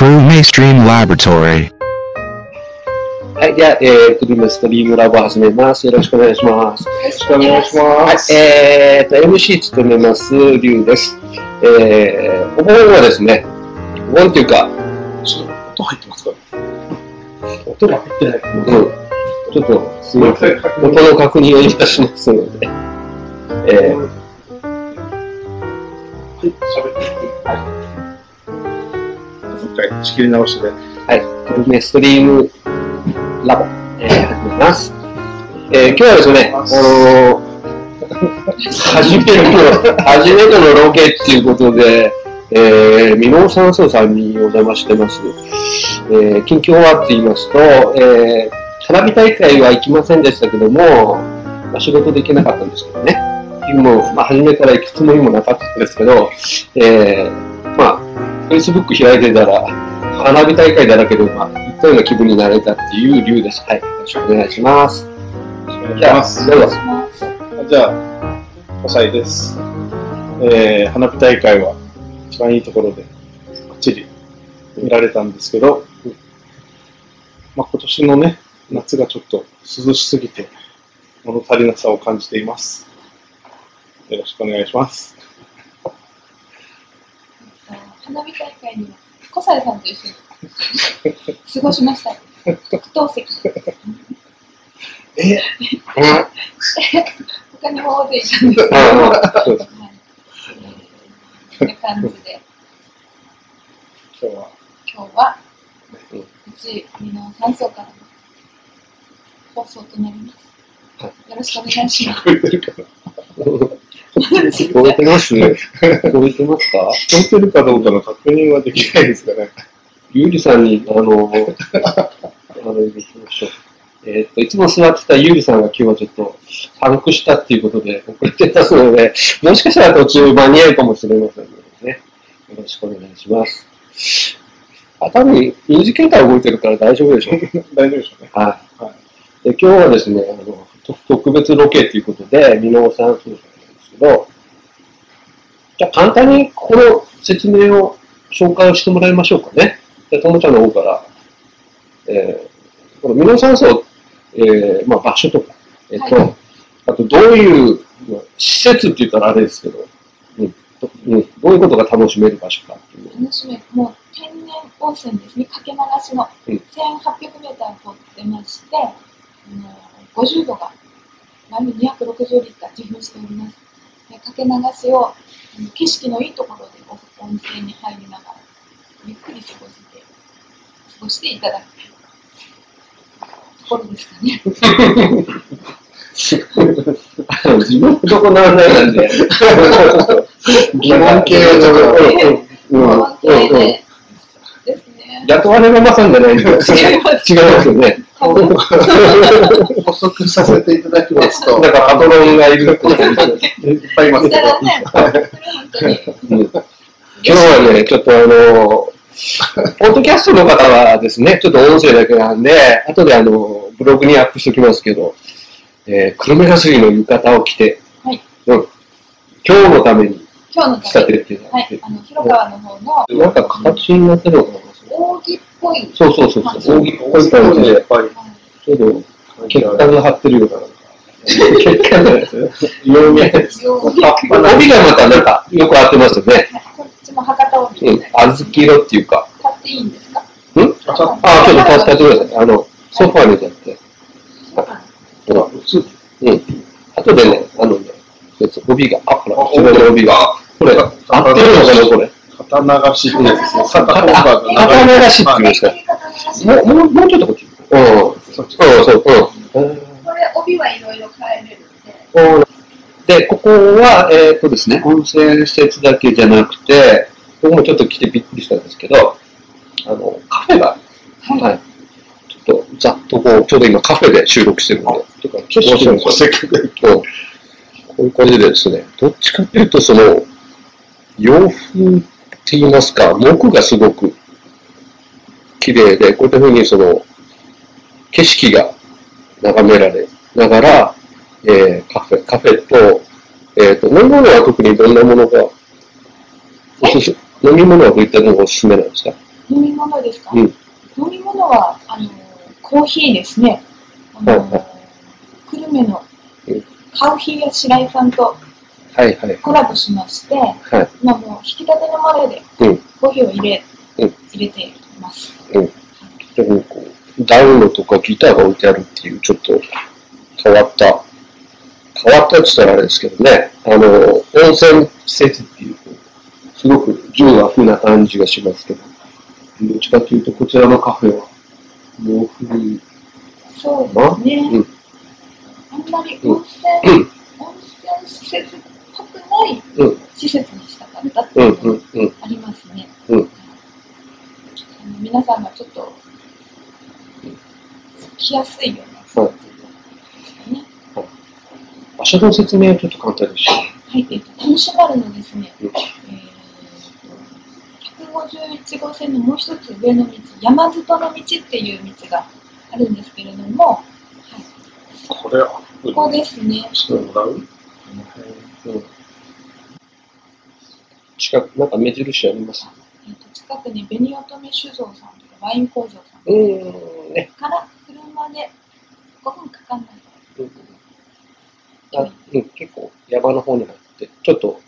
Crew Laboratory. はい、では、えー、クリームストリームラボを始めます。よろしくお願いします。よろしくお願いします。はい、えーと、MC 務めます、リュウです。えー、お盆はですね、お盆っていうか、ちょっと音入ってますか？音が入ってない。うん。ちょっと、すみません。音の確認をいたしますので。えー、はい、喋ってはい。もう一回仕切り直してね。はい、グルメストリームラボ、えー、始めます。えー、今日はですね、あのー初めての、初めてのロケっていうことで、えー、ミノー酸素さんにお邪魔してます。えー、近況はって言いますと、えー、花火大会は行きませんでしたけども、まあ、仕事できなかったんですけどね。もう、まあ、初めから行くつもりもなかったんですけど、えー、まあ、Facebook 開いてたら、花火大会だらけで、まあ、行ったような気分になれたっていう理由です。はい。よろしくお願いします。お願いじゃあ、します。じゃあ、笠井です。えー、花火大会は一番いいところで、ばっちり見られたんですけど、まあ、今年のね、夏がちょっと涼しすぎて、物足りなさを感じています。よろしくお願いします。花火大会には小西さんと一緒に過ごしました。特等席。え？他にも大勢いたんですけど、感じで、今日は、今日はうちみの酸素からの放送となります。よろしくお願いします。聞こえてます？聞こえてますか？聞こえてるかどうかの確認はできないですかね。ゆうりさんに、あの、あれできましょう。えーっと、いつも座ってたゆうりさんが今日はちょっと、パンクしたっていうことで遅れてますので、もしかしたら途中間に合うかもしれませんのでね。よろしくお願いします。あ、多分、インジケーター動いてるから大丈夫でしょう。大丈夫でしょうね。はい。はい。で今日はですね、あの、と特別ロケということで、箕面さんど、じゃあ簡単にこの説明を紹介をしてもらいましょうかね。じゃあ、ともちゃんの方から、えー、この箕面山荘、えー、まあ場所とか、えっ、と、はいあとどういう、まあ施設って言ったらあれですけど、うんどうん、どういうことが楽しめる場所かっていうのを楽しみ、もう天然温泉ですね、かけ流しのうん1800メーター掘ってまして、あの50度が毎日260リッター自噴しております。でかけ流しを景色のいいところでお温泉に入りながら、ゆっくり過ごして、過ごしていただくところですかね。自分のとこの案内なんで、疑問系はちょっと、うん、うん、温うん、うん。泉でですね。雇われママさんじゃないんで違いますよね。補足させていただきますと、だからパトロンがいるってことですねいっぱいいますけど今日はね、ちょっとあの、ポッドキャストの方はですね、ちょっと音声だけなんで、後であの、ブログにアップしておきますけど、えー、黒目がすりの浴衣を着て、はい。うん、今日のために今日の仕立て旅るっていうのがあって、はい、あの広川の方のなんか形になってるのかな扇っぽい、そうそうそう扇っぽい感じで、いっぱいはいちょっと血管が張ってるような、血管じゃないですよ。曜日で帯がまたなんかよく合ってますよね。こっちも博多帯うん、小豆色っていうか。買っていいんですか？ん？あちょっと助けてください。あの、ソファーに立って。ほら、うん。後でね、あのね、帯が、あ、ほら、後ろの帯が。これ、合ってるのかな、これ。肩流しってやつですね。肩肩本番の肩流しっていうんですか。もう、もう、ちょっとこっち。うん。うん、そっちそう、うん。これ帯はいろいろ変えれるんで、うんで、ここは、えっ、とですね、温泉施設だけじゃなくて、僕もちょっと来てびっくりしたんですけど、あの、カフェが、はいはい。ちょっと、ざっとこう、ちょうど今カフェで収録してるんで、とか景色もせっかくうんこういう感じでですね、どっちかというと、その、洋風って言いますか、木がすごく綺麗で、こういった風にその、景色が眺められながら、えーカフェ、カフェと、えっ、と、飲み物は特にどんなものが、おすす飲み物はどういったのがおすすめなんですか？飲み物ですか、うん。飲み物は、あの、コーヒーですね。あの、はいは久留米のうん。カウヒーや白井さんとはいはい。コラボしまして、はい。今もう引き立てのままでうん。コーヒーを入れ、うん入れています。うん。でもこう、ダウンロとかギターが置いてあるっていう、ちょっと変わった、変わったって言ったらあれですけどね、あの、温泉施設っていう、すごく純和風な感じがしますけど、どっちかというと、こちらのカフェは、洋風に、そうですね。うんあんまり温泉、うん温泉施設っぽくないうん、施設にしたかったってうん、いうのがありますね。うん。あの皆さんがちょっと来やすいようなはいですかね。場所の説明はちょっと簡単でしょはい、えっと、楽しまるのですね、うん。えーと、151号線のもう一つ上の道、山里の道っていう道があるんですけれども、はい、これは、ここですね。してもらううん。近く、なんか目印あります？えっと、近くに紅乙女酒造さんとかワイン工場さんうーん、ね。から車で5分かかんないあうん、結構山の方に入って、ちょっと、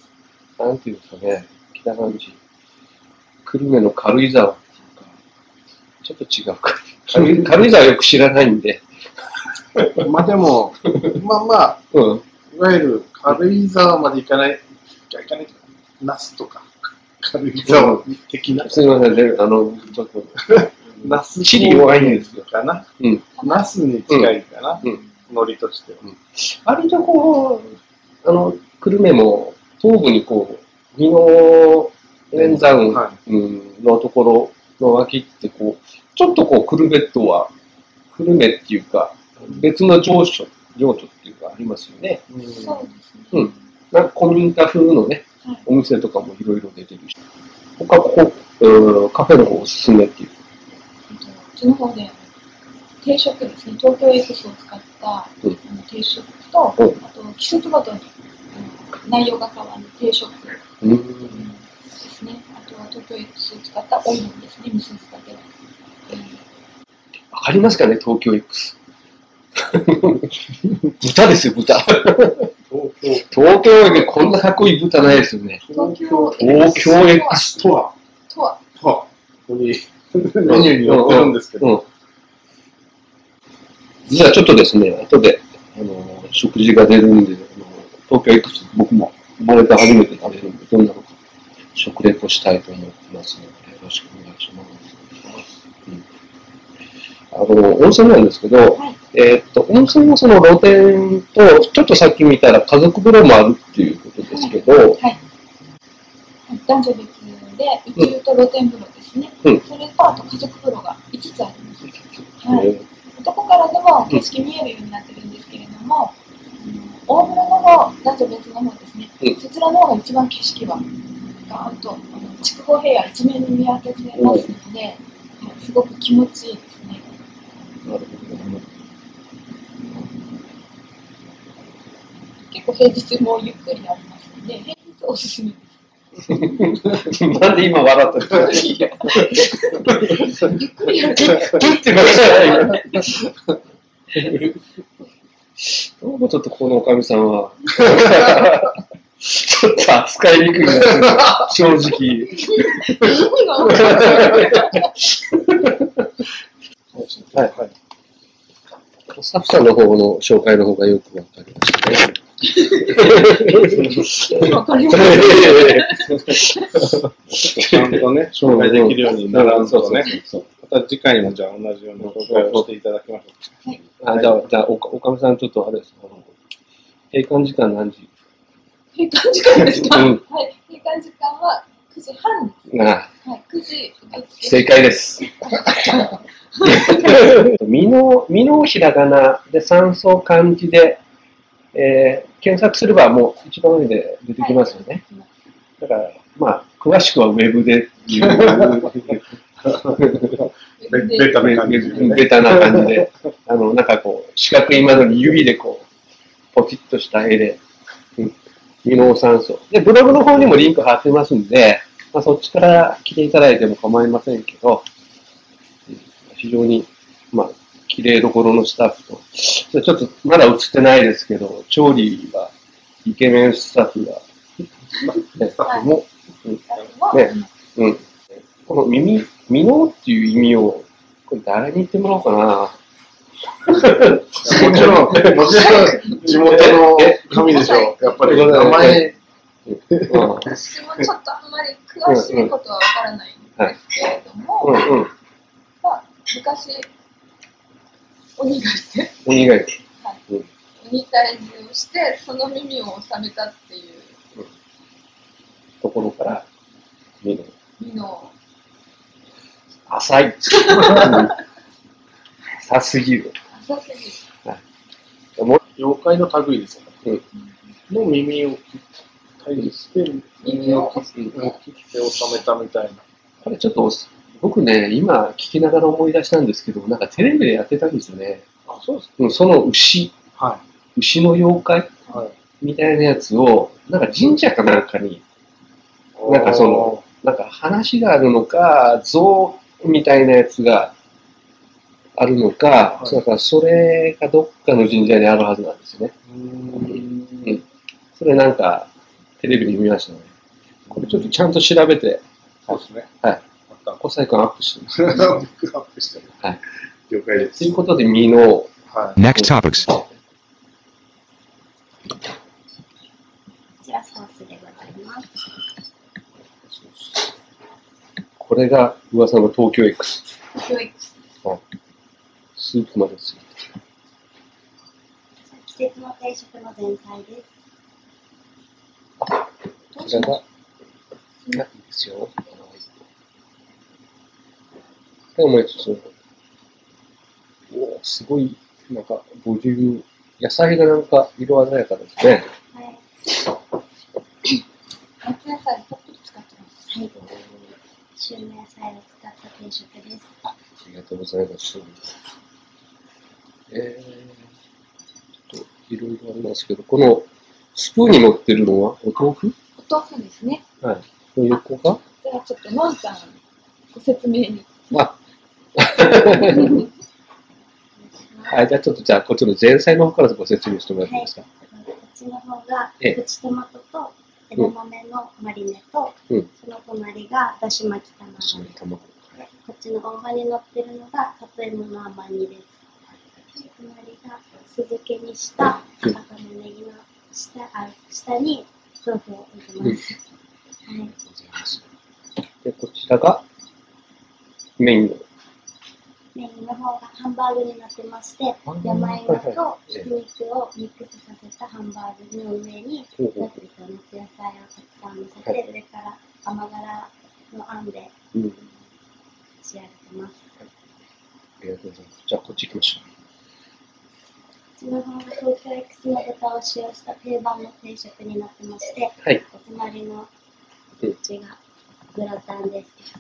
なんていうんですかね、北感じ。久留米の軽井沢っていうか、ちょっと違うか。軽井 沢よく知らないんで。まあでも、まあまあ、うん。いわゆる軽井沢まで行かない、行かないとか、那須とか、軽井沢的な、すみませんね、あの、ちょっと、那須地理弱いんですよ。かな。うん。那須に近いかな、うん。ノリとしては。割とこう、あの、久留米も東部にこう、美濃連山、のところの脇ってこう、ちょっとこう、久留米とは、久留米っていうか、別の情緒、情緒っていうかありますよね。うんそうですね。うんなんか古民家風のね、はいお店とかもいろいろ出てるし。他ここ、うんカフェの方おすすめっていう。えっとうちの方で定食ですね、東京エクスを使った、うんあの定食と、うんあと季節ごとに、あの内容が変わる定食、うんうんですね。あとは東京エクスを使ったオイルですね、味噌仕立ての。わかりますかね、東京 X。豚ですよ、豚。東京東京でこんなかっこいい豚ないですよね。東京東京 X とは、とは、とは、ここにメニューに載ってるんですけど、うん。実は。ちょっとですね、後で、あの、食事が出るんで、あの東京 X 僕も生まれて初めて食べるんで、どんなのか食レポしたいと思ってますので、よろしくお願いします。うんあの、温泉なんですけど、はいえーっと、温泉のその露天と、ちょっとさっき見たら家族風呂もあるっていうことですけど、はい。男女別で、宇宙と露天風呂ですね。うんそれと、あと家族風呂が5つあります。はい。えー男からでも景色見えるようになってるんですけれども、うん大風呂の方、男女別の方ですね、うんそちらの方が一番景色はガーンと筑後平野一面に見分けてますので、はいすごく気持ちいいですね。なるほどね結構平日もゆっくりありますので、平日おすすめです。なんで今笑ったゆ っくりやるどうもちょっとこのおかみさんは、ちょっと扱いにくいな、正直。はいはい。スタッフさんの方の紹介の方がよくわかりましたね。わかります。ちゃんとね、紹介できるようにならんとね、また次回もじゃあ同じような紹介をしていただきましょあじゃあ、じゃあおか、おかみさん、ちょっとあれです。閉館時間何時？閉館時間ですか、うんはい。閉館時間は9時半。あはい。9時。正解です。身の、身のひらがなで酸素漢字で、えー検索すればもう一番上で出てきますよね。だから、まあ、詳しくはウェブでっていう、う。ベベタな感じでね。ベタな感じで、あの、なんかこう、四角い窓に指でこう、ポチッとした絵で、うん微脳酸素。で、ブログの方にもリンク貼ってますんで、まあ、そっちから来ていただいても構いませんけど、非常に、まあ、綺麗どころのスタッフと、ちょっとまだ映ってないですけど、調理はイケメンスタッフが、ね、スタッフも、うんもねうん。この耳、ミノっていう意味を、これ誰に言ってもらおうかな。もちろん、もちろん、地元の神でしょう。やっぱり、名前、うん私もちょっとあんまり詳しいことはわからないんですけれども、うんうん。まあ、昔、鬼がいて、鬼がいる。はいうん鬼退治をして、その耳を収めたっていうところから、ミノ。ミノを、浅い。浅すぎる。浅すぎる。もう妖怪の類ですよね。うんの耳を切ったりして、耳を切って、収めたみたいな。これちょっと、僕ね、今聞きながら思い出したんですけど、なんかテレビでやってたんですよね。あ、そうですうんその牛、は牛の妖怪い。はい。みたいなやつを、なんか神社かなんかに、なんかその、なんか話があるのか、像みたいなやつがあるのか、はいだからそれがどっかの神社にあるはずなんですよね。うーんうん。それなんか、テレビで見ましたね。これちょっとちゃんと調べて、そうですね。はい。ま小細工アップしてます。アップしてる。はい。了解です。ということで、ミノ、はい。Next topics. こちらソースでございます。これが噂の東京 X。教育。スープまでついて季節の定食の前菜です。こちらが、いやいいですよ。で、もう一つ。おーすごい、なんか、ボリューム。野菜がなんか、色鮮やかですね。はい。夏野菜たっぷり使ってます。はい。旬の野菜を使った定食です。ありがとうございます。えー、と、いろいろありますけど、この、スプーンに乗ってるのは、お豆腐？お豆腐ですね。はい。この横がじゃあちょっと、のんさん、ご説明に。あ、はい、じゃあちょっと、じゃあ、こっちの前菜の方からご説明してもらっていいですか？こっちの方が、ええプチトマトと枝豆のマリネと、うんその隣がだし巻き卵です。白い卵。でこっちの大葉に乗ってるのが里芋の甘煮です。で隣が酢漬けにしたうん赤玉ねぎの下あ下に豆腐を置いてます。はい。で、こちらが、メインの。メインの方がハンバーグになってまして山芋といひき肉をミックスさせたハンバーグの上に、ナスと夏野菜をたくさん乗せはて、上から甘辛のあんでうん。仕上げてます。ありがとうございます。じゃあ、こっち行きましょこっちの方が東京 X の豚を使用した定番の定食になってまして、う。はい。お隣のうちがグラタンです。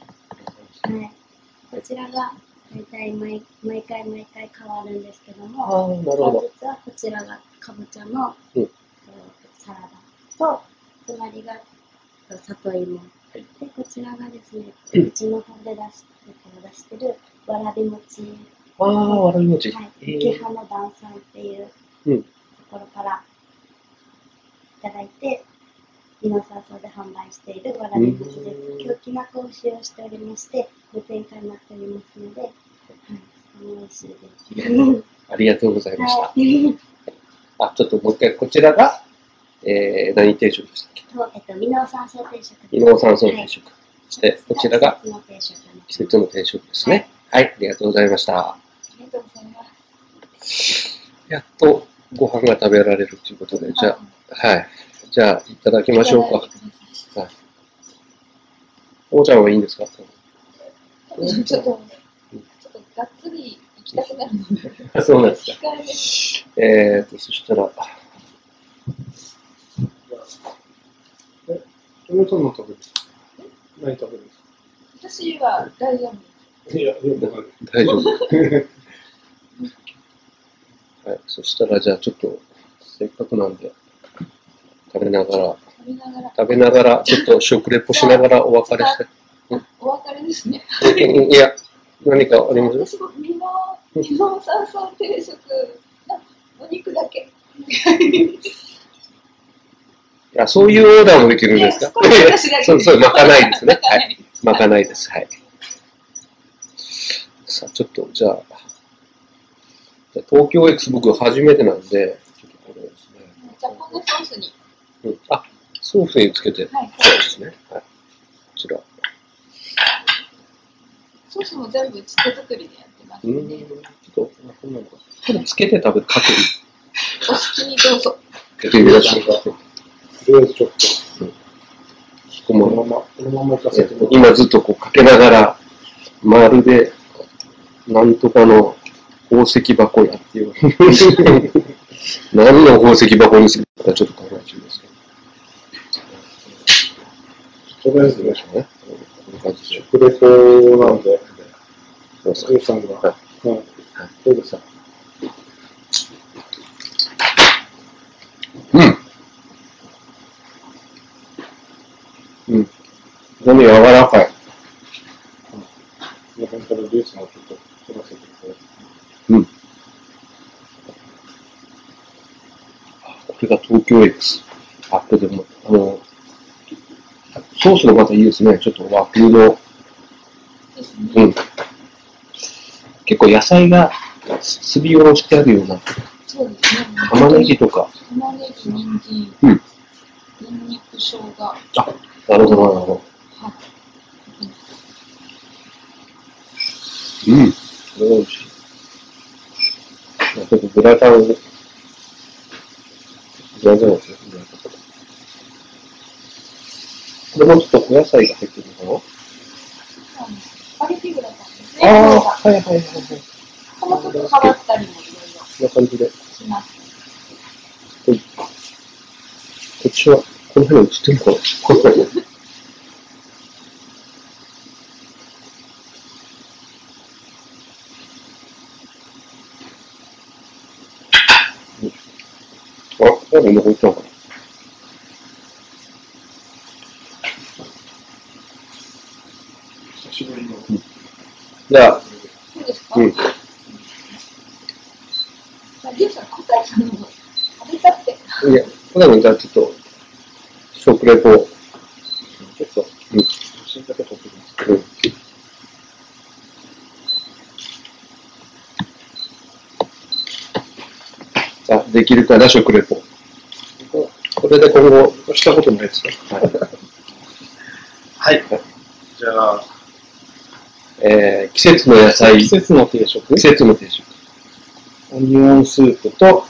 はい。こちらが大体毎毎回毎回変わるんですけども、ああ、なるほど。本日はこちらがかぼちゃの、うんえーサラダと、隣がえー里芋、いで、こちらがですね、うちの方で出し出してるわらび餅、ああ、わらび餅。はい、えー雪花ダンさんっていううんところからいただいて、皆さんそうで販売しているわらび餅ですうん。今日きな粉を使用しておりまして、無添加になっておりますので、はい、とても美味しいです。ありがとうございました。はい。あ、ちょっともう一回、こちらが、えー、何定食でしたっけ？と、えっと、ミノ山椒定食です。伊能山椒定食。そして、こちらが季節の定食になってます季節の定食ですね。はい、ありがとうございました。ありがとうございます。やっとご飯が食べられるということで、じゃあ、はい。じゃあ、いただきましょうか。いただいおーちゃんはいいんですか？ちょっと、ちょっとがっつり行きたくなるので、あそうなんですか。控えーと、そしたら、え、トヨタの食べる何食べるんです私は大丈夫。かいや、よくわかる。大丈夫。はい、そしたら、じゃあちょっと、せっかくなんで、食べながら、食べながら。食べながら、ちょっと食レポしながらお別れして。お別れですね。いや、何かあります？私も身の、身の山菜定食のお肉だけ。あそういうオーダーもできるんですか？ね少し私だけ そう、そう、まかないですね。まかないはい。まかないです。はい。さあ、ちょっと、じゃあ東京 X 僕初めてなんで、ちょっとこれですね。じゃあ、このソースに。うん、あ、ソースにつけて、はい。そうですね。はい。こちら。ソースも全部手作りでやってますうん、ちょっと、あこんなのか。これつけて食べる、かける。お好きにどうぞ。かけてみましょうか。とりあえずちょっと、このこのまま、このままいかせて。今ずっとこうかけながら、まるで、なんとかの宝石箱やっていう。何の宝石箱にするかちょっと考え中ですけど。とりあえずね。食レポなんで、そうそうスーさんが、はうん、どうでしたうん。うん。柔らかい。日本からリュウさんをちょっと取らせてください。うん。これが東京 X。あ、これでも、あの、ソースがまたいいですね。ちょっと和風の。うん。結構野菜がすりおろしてあるような、そうですね。玉ねぎとか。玉ねぎ、人参、うん。ニンニク、生姜。はあ、なるほど、なるほど。い。うん。これは美味しい。ですね。これもちょっとお野菜が入ってるのかスパゲティグラタンですね。なああ、こはいはいはいはい。こもちょっと変わったりもいろいろこんな感じで。します。こっちは、この辺に映ってるのかなこんなにあ、なんか今置いたのかな久しぶりの。じゃあ、そうですか、うんじゃあ、リュウさん、答えたのを食べたって。いや、これもじゃあちょっと、食レポを、ちょっと、うん。写真だけ撮ってきます。うんさあ、できるかな、食レポ。これで今後、したことないですか？はい。じゃあ、えー、季節の野菜、季季節の定食、節の定食。オニオンスープと、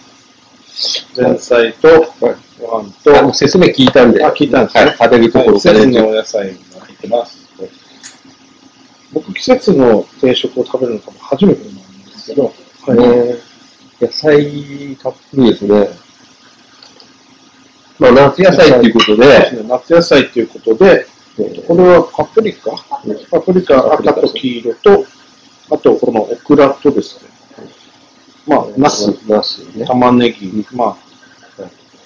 前菜と、はい。ご飯と、説明聞いたんで、あ聞いたんですね。はい、食べるところ季節からねのお野菜が入ってます。僕、季節の定食を食べるのが初めてなんですけど、はいね。野菜たっぷりですね。まあ、夏野菜っていうことで。です、ね。夏野菜ということで、えー。これはパプリカ？パプリカ赤と黄色と、あとこのオクラとですね、まあ、ナス、ナスね。玉ねぎ、まあ、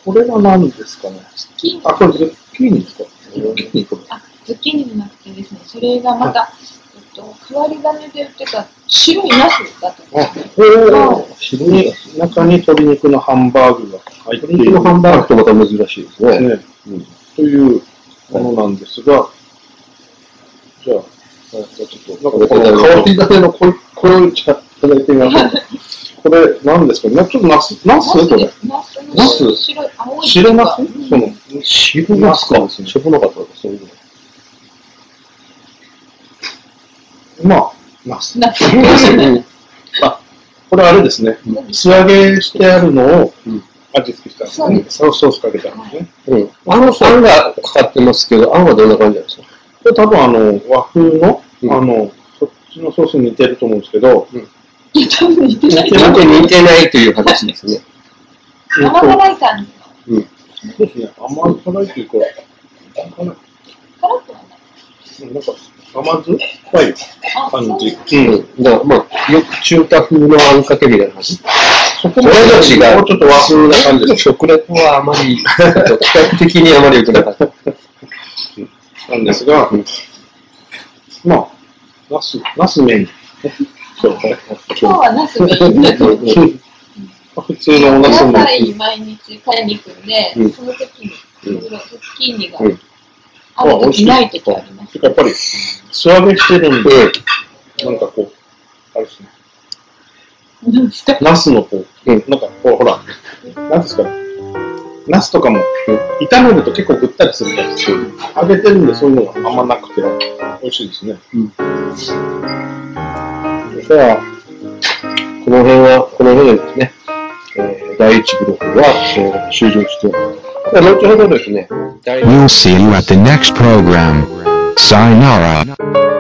これは何ですかね？ズッキーニあ、これズッキーニですか？ズッキーニこれ。あ、ズッキーニじゃなくてですね、それがまた、えっと、変わり種で売ってた白いナスだと思うんですね。おー白に中に鶏肉のハンバーグが入っている。鶏肉のハンバーグってまた珍しいですね。ね、うんというものなんですが、じゃあ、じゃあちょっと、なんかこの変わり種のここれをいただいてみましょう。これ、何ですか？ねちょっとナス、ナスこれ。ナスのナス白い、青い。白ナスうんその、白ナスか。知らなかったそういうの。まあ、ナス。ナス。あ、これあれですね。素揚げしてあるのをうん味付けしたんですねで。ソースかけたんですね。うん。あの、あんがかかってますけど、あんはどんな感じなんですか？これ多分あの、和風の、うんあの、そっちのソースに似てると思うんですけど、いや、多分似てない。似て似てないという話ですね。甘辛い感じの。うん。そうですね。甘辛いというか、辛くはない。なんか甘酸っぱいあ、感じ。うん。だから、まあ、よく中華風のあんかけみたいな感じ。そこそれと違う。もうちょっと和風な感じです。食レポはあまり、比較的にあまり良くなかった。なんですが、うんまあ、ナス、ナスメインそうね。今日はナスメインだと。普通のおナスも野菜に毎日買いに行くんで、うんその時に、うんいろいろズッキーニがうんある時ない時あります。やっぱり、素揚げしてるんで、なんかこう、あれですね。なんですかナスのこう、うんなんかこう、ほら、なんですかね。ナスとかも、炒めると結構ぐったりするじゃないですか。揚げてるんでそういうのがあんまなくて、美味しいですね。じゃあ、この辺は、この辺でですね、えー第一ブロックは、えー終了して、では後ほどですね、We'll see you at the next program. Sayonara.